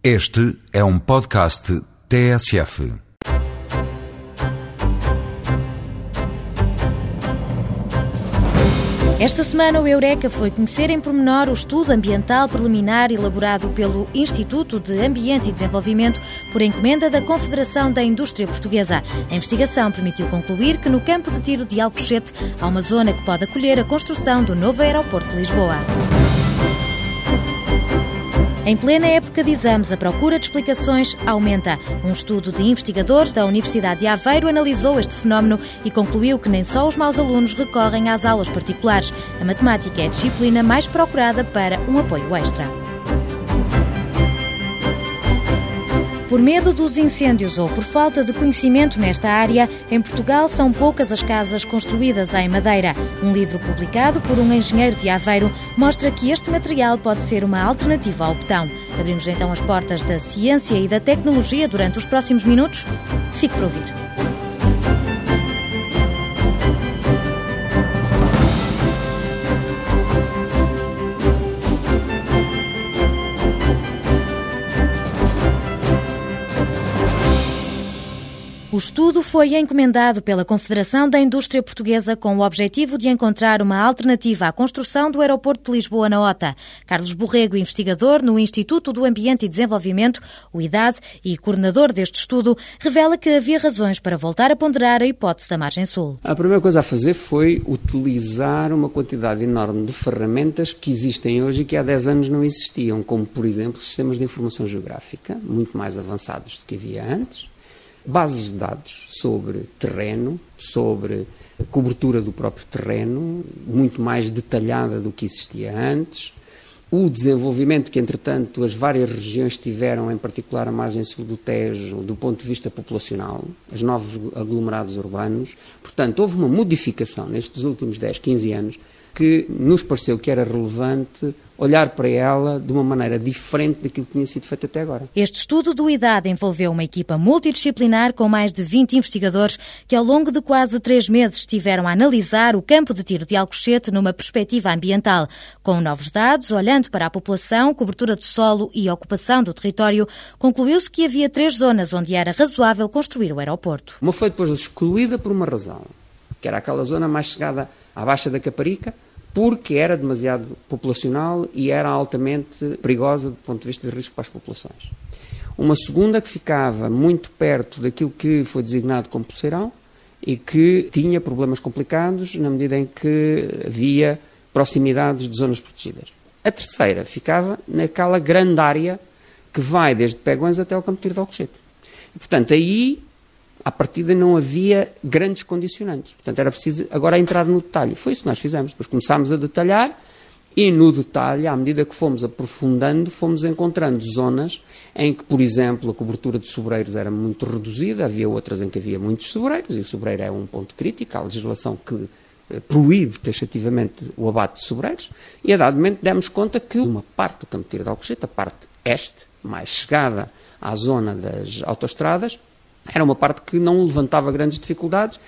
Este é um podcast TSF. Esta semana, o Eureka foi conhecer em pormenor o estudo ambiental preliminar elaborado pelo Instituto de Ambiente e Desenvolvimento por encomenda da Confederação da Indústria Portuguesa. A investigação permitiu concluir que no campo de tiro de Alcochete há uma zona que pode acolher a construção do novo aeroporto de Lisboa. Em plena época de exames, a procura de explicações aumenta. Um estudo de investigadores da Universidade de Aveiro analisou este fenómeno e concluiu que nem só os maus alunos recorrem às aulas particulares. A matemática é a disciplina mais procurada para um apoio extra. Por medo dos incêndios ou por falta de conhecimento nesta área, em Portugal são poucas as casas construídas em madeira. Um livro publicado por um engenheiro de Aveiro mostra que este material pode ser uma alternativa ao betão. Abrimos então as portas da ciência e da tecnologia durante os próximos minutos. Fique para ouvir. O estudo foi encomendado pela Confederação da Indústria Portuguesa com o objetivo de encontrar uma alternativa à construção do aeroporto de Lisboa na OTA. Carlos Borrego, investigador no Instituto do Ambiente e Desenvolvimento, o IDAD, e coordenador deste estudo, revela que havia razões para voltar a ponderar a hipótese da margem sul. A primeira coisa a fazer foi utilizar uma quantidade enorme de ferramentas que existem hoje e que há 10 anos não existiam, como, por exemplo, sistemas de informação geográfica, muito mais avançados do que havia antes bases de dados sobre terreno, sobre cobertura do próprio terreno, muito mais detalhada do que existia antes. O desenvolvimento que, entretanto, as várias regiões tiveram, em particular a margem sul do Tejo, do ponto de vista populacional, os novos aglomerados urbanos. Portanto, houve uma modificação nestes últimos 10, 15 anos que nos pareceu que era relevante olhar para ela de uma maneira diferente daquilo que tinha sido feito até agora. Este estudo do IDAD envolveu uma equipa multidisciplinar com mais de 20 investigadores que ao longo de quase três meses estiveram a analisar o campo de tiro de Alcochete numa perspectiva ambiental. Com novos dados, olhando para a população, cobertura de solo e ocupação do território, concluiu-se que havia três zonas onde era razoável construir o aeroporto. Uma foi depois excluída por uma razão, que era aquela zona mais chegada à Baixa da Caparica, porque era demasiado populacional e era altamente perigosa do ponto de vista de risco para as populações. Uma segunda que ficava muito perto daquilo que foi designado como poceirão e que tinha problemas complicados na medida em que havia proximidades de zonas protegidas. A terceira ficava naquela grande área que vai desde Pegões até o Campo de Tiro de Alcochete. Portanto, aí à partida não havia grandes condicionantes. Portanto, era preciso agora entrar no detalhe. Foi isso que nós fizemos. Depois começámos a detalhar e no detalhe, à medida que fomos aprofundando, fomos encontrando zonas em que, por exemplo, a cobertura de sobreiros era muito reduzida, havia outras em que havia muitos sobreiros, e o sobreiro é um ponto crítico, há legislação que eh, proíbe taxativamente o abate de sobreiros, e a dado momento demos conta que uma parte do Campo de Tiro de Alcochete, a parte este, mais chegada à zona das autoestradas, era uma parte que não levantava grandes dificuldades,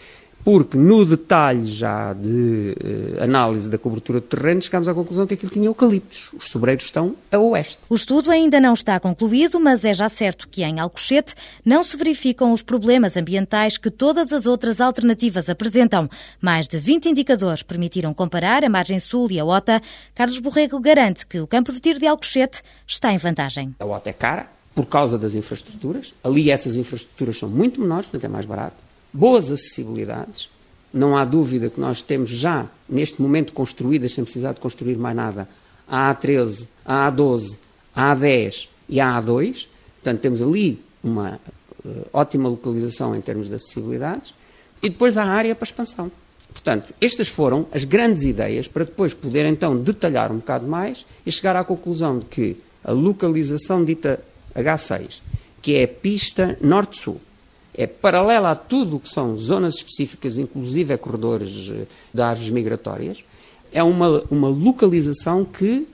porque no detalhe já de uh, análise da cobertura de terreno chegámos à conclusão que aquilo tinha eucaliptos. Os sobreiros estão a oeste. O estudo ainda não está concluído, mas é já certo que em Alcochete não se verificam os problemas ambientais que todas as outras alternativas apresentam. Mais de 20 indicadores permitiram comparar a margem sul e a OTA. Carlos Borrego garante que o campo de tiro de Alcochete está em vantagem. A OTA é cara, por causa das infraestruturas. Ali essas infraestruturas são muito menores, portanto é mais barato. Boas acessibilidades. Não há dúvida que nós temos já, neste momento, construídas, sem precisar de construir mais nada, a A13, a A12, a A10 e a A2. Portanto, temos ali uma uh, ótima localização em termos de acessibilidades. E depois há a área para expansão. Portanto, estas foram as grandes ideias para depois poder então detalhar um bocado mais e chegar à conclusão de que a localização dita H6, que é a pista norte-sul. É paralela a tudo o que são zonas específicas, inclusive a corredores eh, de árvores migratórias. É uma, uma localização que,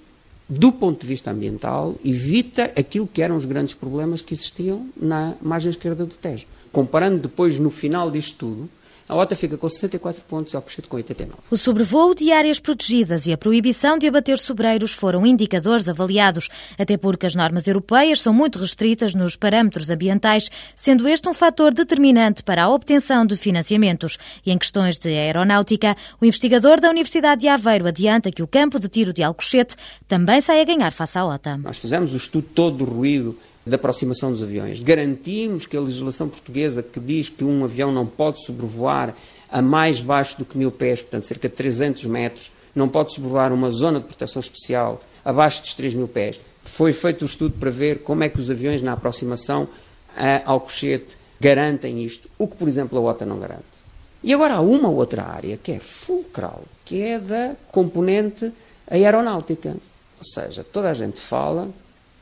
do ponto de vista ambiental, evita aquilo que eram os grandes problemas que existiam na margem esquerda do Tejo. Comparando depois, no final disto tudo, A OTA fica com 64 pontos e Alcochete com 89. O sobrevoo de áreas protegidas e a proibição de abater sobreiros foram indicadores avaliados, até porque as normas europeias são muito restritas nos parâmetros ambientais, sendo este um fator determinante para a obtenção de financiamentos. E em questões de aeronáutica, o investigador da Universidade de Aveiro adianta que o campo de tiro de Alcochete também sai a ganhar face à OTA. Nós fizemos o estudo todo do ruído da aproximação dos aviões. Garantimos que a legislação portuguesa que diz que um avião não pode sobrevoar a mais baixo do que mil pés, portanto cerca de 300 metros, não pode sobrevoar uma zona de proteção especial abaixo dos 3 mil pés. Foi feito o um estudo para ver como é que os aviões na aproximação ao cochete garantem isto, o que, por exemplo, a OTA não garante. E agora há uma outra área que é fulcral, que é da componente aeronáutica. Ou seja, toda a gente fala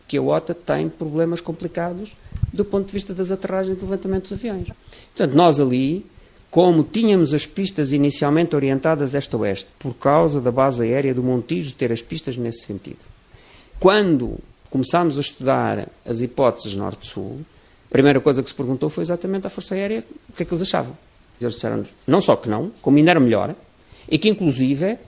que a OTA tem problemas complicados do ponto de vista das aterragens e do levantamento dos aviões. Portanto, nós ali, como tínhamos as pistas inicialmente orientadas este-oeste, por causa da base aérea do Montijo ter as pistas nesse sentido, quando começámos a estudar as hipóteses norte-sul, a primeira coisa que se perguntou foi exatamente à Força Aérea o que é que eles achavam. Eles disseram não só que não, como ainda era melhor, e que inclusive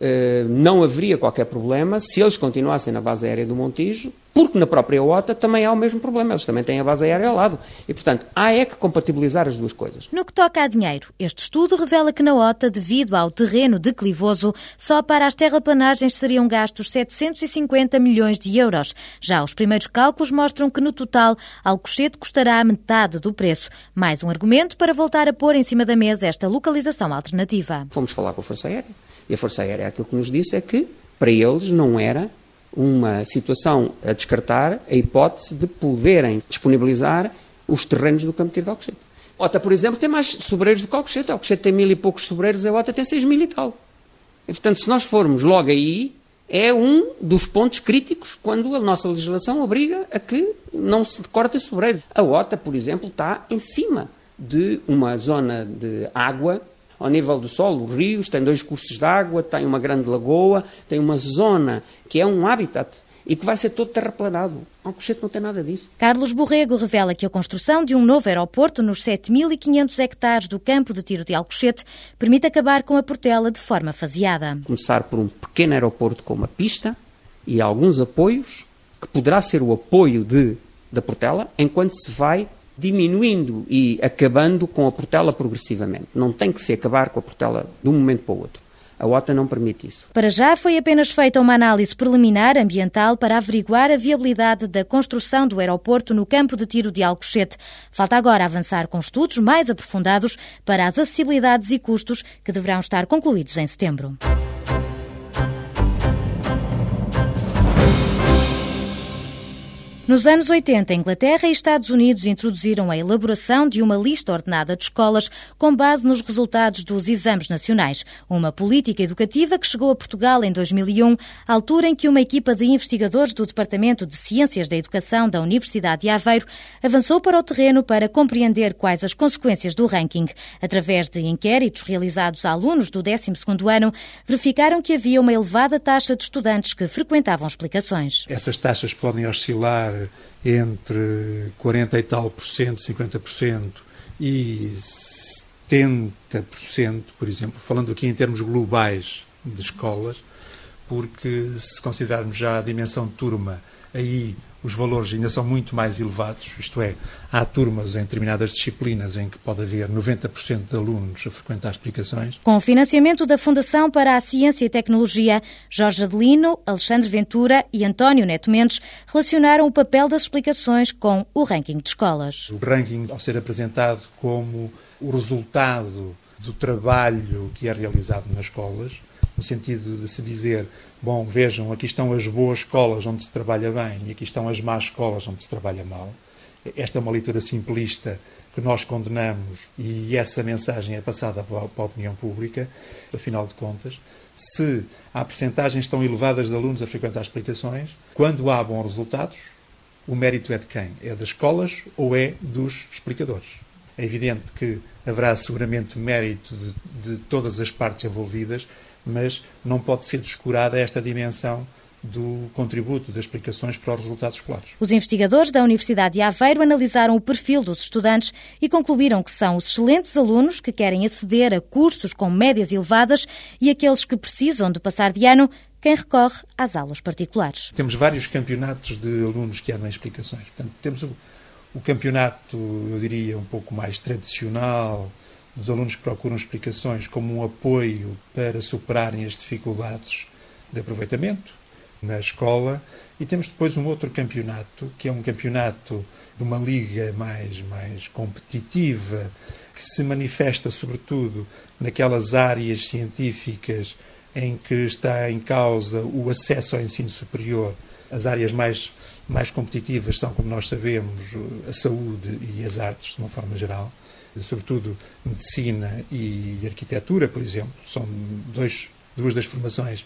eh, não haveria qualquer problema se eles continuassem na base aérea do Montijo, porque na própria OTA também há o mesmo problema, eles também têm a base aérea ao lado. E, portanto, há é que compatibilizar as duas coisas. No que toca a dinheiro, este estudo revela que na OTA, devido ao terreno declivoso, só para as terraplanagens seriam gastos 750 milhões de euros. Já os primeiros cálculos mostram que, no total, Alcochete custará a metade do preço. Mais um argumento para voltar a pôr em cima da mesa esta localização alternativa. Fomos falar com a Força Aérea e a Força Aérea aquilo que nos disse é que, para eles, não era uma situação a descartar a hipótese de poderem disponibilizar os terrenos do campo de tiro de Alcochete. OTA, por exemplo, tem mais sobreiros do que Alcochete. Alcochete tem mil e poucos sobreiros, a OTA tem seis mil e tal. E, portanto, se nós formos logo aí, é um dos pontos críticos quando a nossa legislação obriga a que não se corte sobreiros. A OTA, por exemplo, está em cima de uma zona de água ao nível do solo, rios, tem dois cursos de água, tem uma grande lagoa, tem uma zona que é um habitat e que vai ser todo terraplanado. Alcochete não tem nada disso. Carlos Borrego revela que a construção de um novo aeroporto nos 7.500 hectares do campo de tiro de Alcochete permite acabar com a Portela de forma faseada. Começar por um pequeno aeroporto com uma pista e alguns apoios, que poderá ser o apoio de, da Portela, enquanto se vai diminuindo e acabando com a Portela progressivamente. Não tem que se acabar com a Portela de um momento para o outro. A OTA não permite isso. Para já foi apenas feita uma análise preliminar ambiental para averiguar a viabilidade da construção do aeroporto no campo de tiro de Alcochete. Falta agora avançar com estudos mais aprofundados para as acessibilidades e custos que deverão estar concluídos em setembro. Nos anos 80, Inglaterra e Estados Unidos introduziram a elaboração de uma lista ordenada de escolas com base nos resultados dos exames nacionais. Uma política educativa que chegou a Portugal em 2001, altura em que uma equipa de investigadores do Departamento de Ciências da Educação da Universidade de Aveiro avançou para o terreno para compreender quais as consequências do ranking. Através de inquéritos realizados a alunos do 12º ano, verificaram que havia uma elevada taxa de estudantes que frequentavam explicações. Essas taxas podem oscilar entre 40 e tal por cento, 50 por cento e 70%, por exemplo, falando aqui em termos globais de escolas, porque se considerarmos já a dimensão de turma, aí os valores ainda são muito mais elevados, isto é, há turmas em determinadas disciplinas em que pode haver 90% de alunos a frequentar explicações. Com o financiamento da Fundação para a Ciência e Tecnologia, Jorge Adelino, Alexandre Ventura e António Neto Mendes relacionaram o papel das explicações com o ranking de escolas. O ranking, ao ser apresentado como o resultado do trabalho que é realizado nas escolas, no sentido de se dizer, bom, vejam, aqui estão as boas escolas onde se trabalha bem e aqui estão as más escolas onde se trabalha mal. Esta é uma leitura simplista que nós condenamos e essa mensagem é passada para a opinião pública, afinal de contas, se há percentagens tão elevadas de alunos a frequentar explicações, quando há bons resultados, o mérito é de quem? É das escolas ou é dos explicadores? É evidente que haverá seguramente mérito de, de todas as partes envolvidas, mas não pode ser descurada esta dimensão do contributo das explicações para os resultados escolares. Os investigadores da Universidade de Aveiro analisaram o perfil dos estudantes e concluíram que são os excelentes alunos que querem aceder a cursos com médias elevadas e aqueles que precisam de passar de ano quem recorre às aulas particulares. Temos vários campeonatos de alunos que andam em explicações. Portanto, temos o, o campeonato, eu diria, um pouco mais tradicional, dos alunos procuram explicações como um apoio para superarem as dificuldades de aproveitamento na escola. E temos depois um outro campeonato, que é um campeonato de uma liga mais, mais competitiva, que se manifesta sobretudo naquelas áreas científicas em que está em causa o acesso ao ensino superior. As áreas mais, mais competitivas são, como nós sabemos, a saúde e as artes, de uma forma geral sobretudo medicina e arquitetura, por exemplo, são dois, duas das formações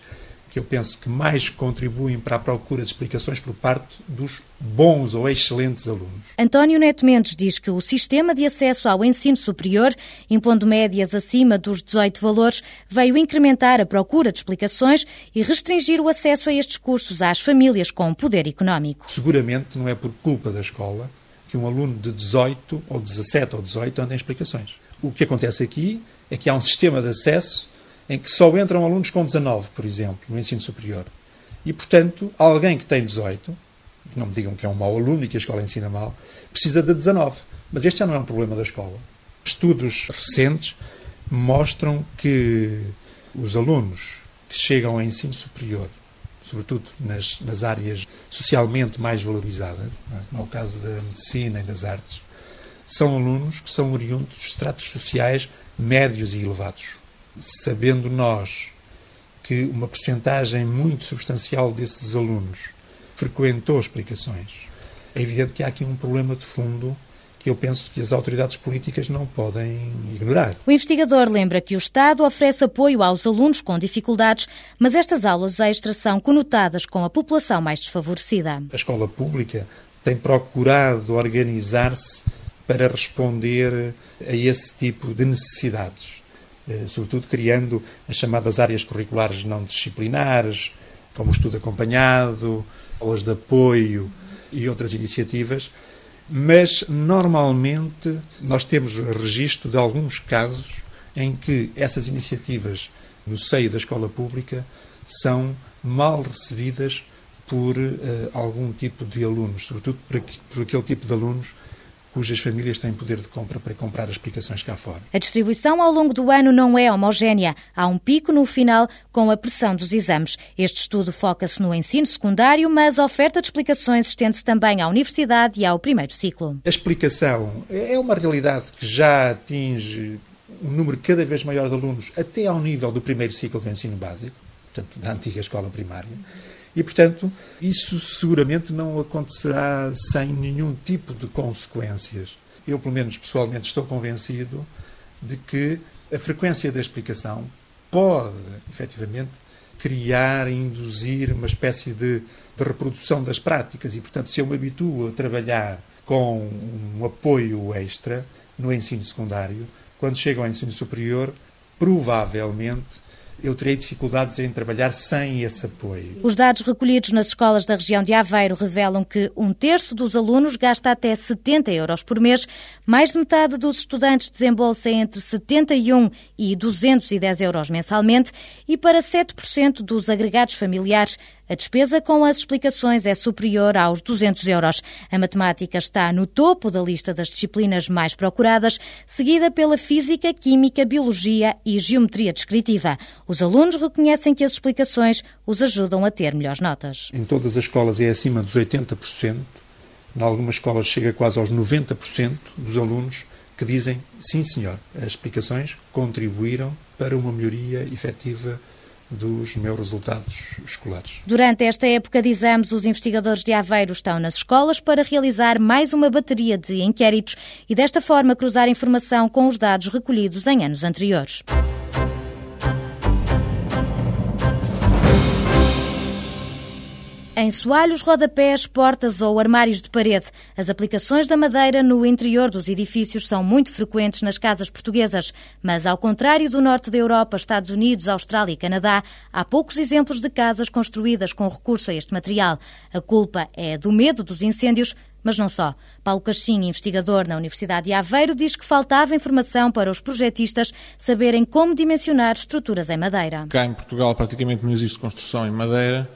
que eu penso que mais contribuem para a procura de explicações por parte dos bons ou excelentes alunos. António Neto Mendes diz que o sistema de acesso ao ensino superior, impondo médias acima dos 18 valores, veio incrementar a procura de explicações e restringir o acesso a estes cursos às famílias com poder económico. Seguramente não é por culpa da escola que um aluno de 18 ou 17 ou 18 anda em explicações. O que acontece aqui é que há um sistema de acesso em que só entram alunos com 19, por exemplo, no ensino superior. E, portanto, alguém que tem 18, não me digam que é um mau aluno e que a escola ensina mal, precisa de 19. Mas este já não é um problema da escola. Estudos recentes mostram que os alunos que chegam ao ensino superior sobretudo nas, nas áreas socialmente mais valorizadas, é? no caso da medicina e das artes, são alunos que são oriundos de estratos sociais médios e elevados. Sabendo nós que uma percentagem muito substancial desses alunos frequentou explicações, é evidente que há aqui um problema de fundo eu penso que as autoridades políticas não podem ignorar. O investigador lembra que o Estado oferece apoio aos alunos com dificuldades, mas estas aulas extras são conotadas com a população mais desfavorecida. A escola pública tem procurado organizar-se para responder a esse tipo de necessidades, eh, sobretudo criando as chamadas áreas curriculares não disciplinares, como o estudo acompanhado, aulas de apoio e outras iniciativas mas normalmente nós temos registro de alguns casos em que essas iniciativas no seio da escola pública são mal recebidas por uh, algum tipo de alunos, sobretudo por, aquele tipo de alunos cujas famílias têm poder de compra para comprar as explicações cá fora. A distribuição ao longo do ano não é homogénea. Há um pico no final com a pressão dos exames. Este estudo foca-se no ensino secundário, mas a oferta de explicações estende-se também à universidade e ao primeiro ciclo. A explicação é uma realidade que já atinge um número cada vez maior de alunos, até ao nível do primeiro ciclo do ensino básico, portanto, da antiga escola primária. E, portanto, isso seguramente não acontecerá sem nenhum tipo de consequências. Eu, pelo menos pessoalmente, estou convencido de que a frequência da explicação pode, efetivamente, criar induzir uma espécie de, de reprodução das práticas. E, portanto, se eu me habituo a trabalhar com um apoio extra no ensino secundário, quando chego ao ensino superior, provavelmente eu terei dificuldades em trabalhar sem esse apoio. Os dados recolhidos nas escolas da região de Aveiro revelam que um terço dos alunos gasta até 70 euros por mês, mais de metade dos estudantes desembolsa entre 71 e 210 euros mensalmente e para 7% dos agregados familiares a despesa com as explicações é superior aos 200 euros. A matemática está no topo da lista das disciplinas mais procuradas, seguida pela física, química, biologia e geometria descritiva. Os alunos reconhecem que as explicações os ajudam a ter melhores notas. Em todas as escolas é acima dos 80%, em algumas escolas chega quase aos 90% dos alunos que dizem sim, senhor, as explicações contribuíram para uma melhoria efetiva dos meus resultados escolares. Durante esta época de exames, os investigadores de Aveiro estão nas escolas para realizar mais uma bateria de inquéritos e desta forma cruzar informação com os dados recolhidos em anos anteriores. Em soalhos, rodapés, portas ou armários de parede, as aplicações da madeira no interior dos edifícios são muito frequentes nas casas portuguesas. Mas, ao contrário do norte da Europa, Estados Unidos, Austrália e Canadá, há poucos exemplos de casas construídas com recurso a este material. A culpa é do medo dos incêndios, mas não só. Paulo Caixinho, investigador na Universidade de Aveiro, diz que faltava informação para os projetistas saberem como dimensionar estruturas em madeira. Cá em Portugal praticamente não existe construção em madeira.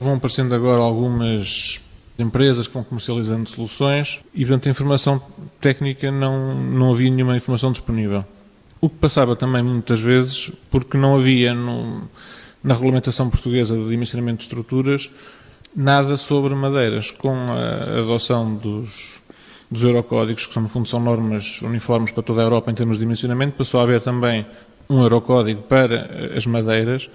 Vão aparecendo agora algumas empresas que vão comercializando soluções e, portanto, a informação técnica não, não havia nenhuma informação disponível. O que passava também muitas vezes porque não havia no, na regulamentação portuguesa de dimensionamento de estruturas nada sobre madeiras. Com a adoção dos, dos Eurocódigos, que são, no fundo são normas uniformes para toda a Europa em termos de dimensionamento, passou a haver também um Eurocódigo para as madeiras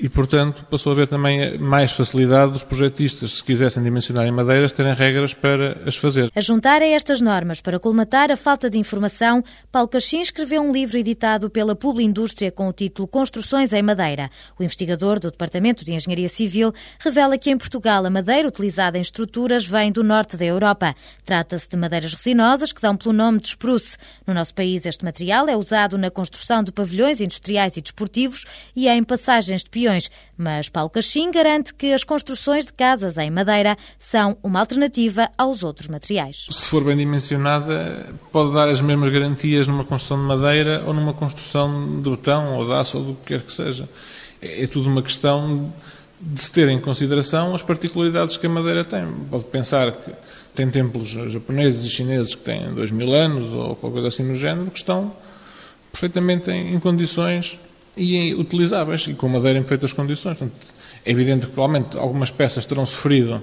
e, portanto, passou a haver também mais facilidade dos projetistas, se quisessem dimensionar em madeiras, terem regras para as fazer. A juntar a estas normas para colmatar a falta de informação, Paulo Cachim escreveu um livro editado pela Indústria com o título Construções em Madeira. O investigador do Departamento de Engenharia Civil revela que em Portugal a madeira utilizada em estruturas vem do norte da Europa. Trata-se de madeiras resinosas que dão pelo nome de spruce. No nosso país, este material é usado na construção de pavilhões industriais e desportivos e em passagens de peões mas Paulo Cachim garante que as construções de casas em madeira são uma alternativa aos outros materiais. Se for bem dimensionada, pode dar as mesmas garantias numa construção de madeira ou numa construção de betão ou de aço ou do que quer que seja. É, é tudo uma questão de se ter em consideração as particularidades que a madeira tem. Pode pensar que tem templos japoneses e chineses que têm dois mil anos ou qualquer coisa assim no género, que estão perfeitamente em condições e utilizáveis e com madeira em perfeitas condições. Portanto, é evidente que provavelmente algumas peças terão sofrido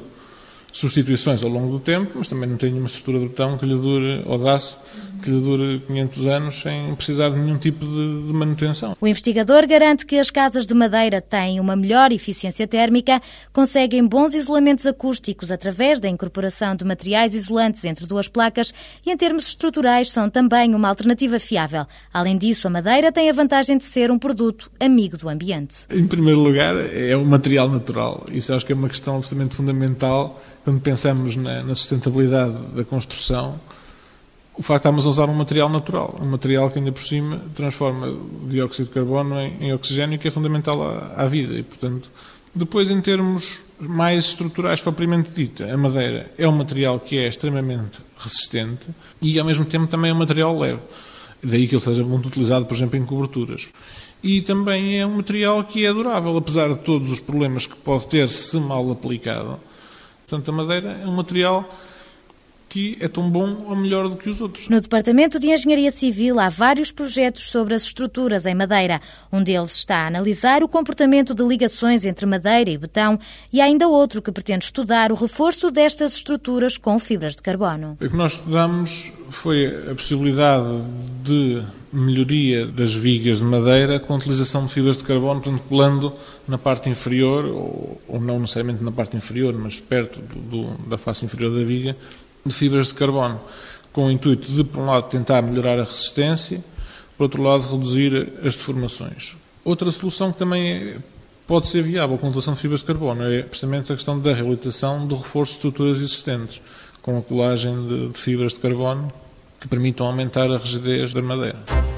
substituições ao longo do tempo, mas também não tem nenhuma estrutura de botão que lhe dure, ou de aço, que lhe dure 500 anos sem precisar de nenhum tipo de, de, manutenção. O investigador garante que as casas de madeira têm uma melhor eficiência térmica, conseguem bons isolamentos acústicos através da incorporação de materiais isolantes entre duas placas e, em termos estruturais, são também uma alternativa fiável. Além disso, a madeira tem a vantagem de ser um produto amigo do ambiente. Em primeiro lugar, é um material natural. Isso acho que é uma questão absolutamente fundamental quando pensamos na, na sustentabilidade da construção, o facto de estarmos a usar um material natural, um material que ainda por cima transforma o dióxido de carbono em, em oxigênio, que é fundamental à, à, vida. E, portanto, depois, em termos mais estruturais propriamente dita, a madeira é um material que é extremamente resistente e, ao mesmo tempo, também é um material leve. Daí que ele seja muito utilizado, por exemplo, em coberturas. E também é um material que é durável, apesar de todos os problemas que pode ter se mal aplicado Portanto, a madeira é um material que é tão bom ou melhor do que os outros. No Departamento de Engenharia Civil há vários projetos sobre as estruturas em madeira. Um deles está a analisar o comportamento de ligações entre madeira e betão e há ainda outro que pretende estudar o reforço destas estruturas com fibras de carbono. O que nós estudamos foi a possibilidade de melhoria das vigas de madeira com a utilização de fibras de carbono, portanto, colando na parte inferior, ou, ou não necessariamente na parte inferior, mas perto do, do, da face inferior da viga, de fibras de carbono, com o intuito de, por um lado, tentar melhorar a resistência, por outro lado, reduzir as deformações. Outra solução que também pode ser viável com a utilização de fibras de carbono é precisamente a questão da reabilitação do reforço de estruturas existentes, com a colagem de, de fibras de carbono que permitam aumentar a rigidez da madeira.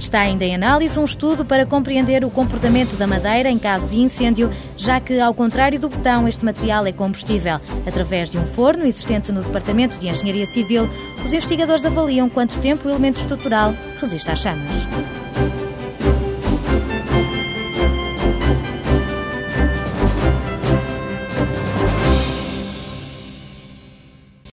Está ainda em análise um estudo para compreender o comportamento da madeira em caso de incêndio, já que, ao contrário do betão, este material é combustível. Através de um forno existente no Departamento de Engenharia Civil, os investigadores avaliam quanto tempo o elemento estrutural resiste às chamas.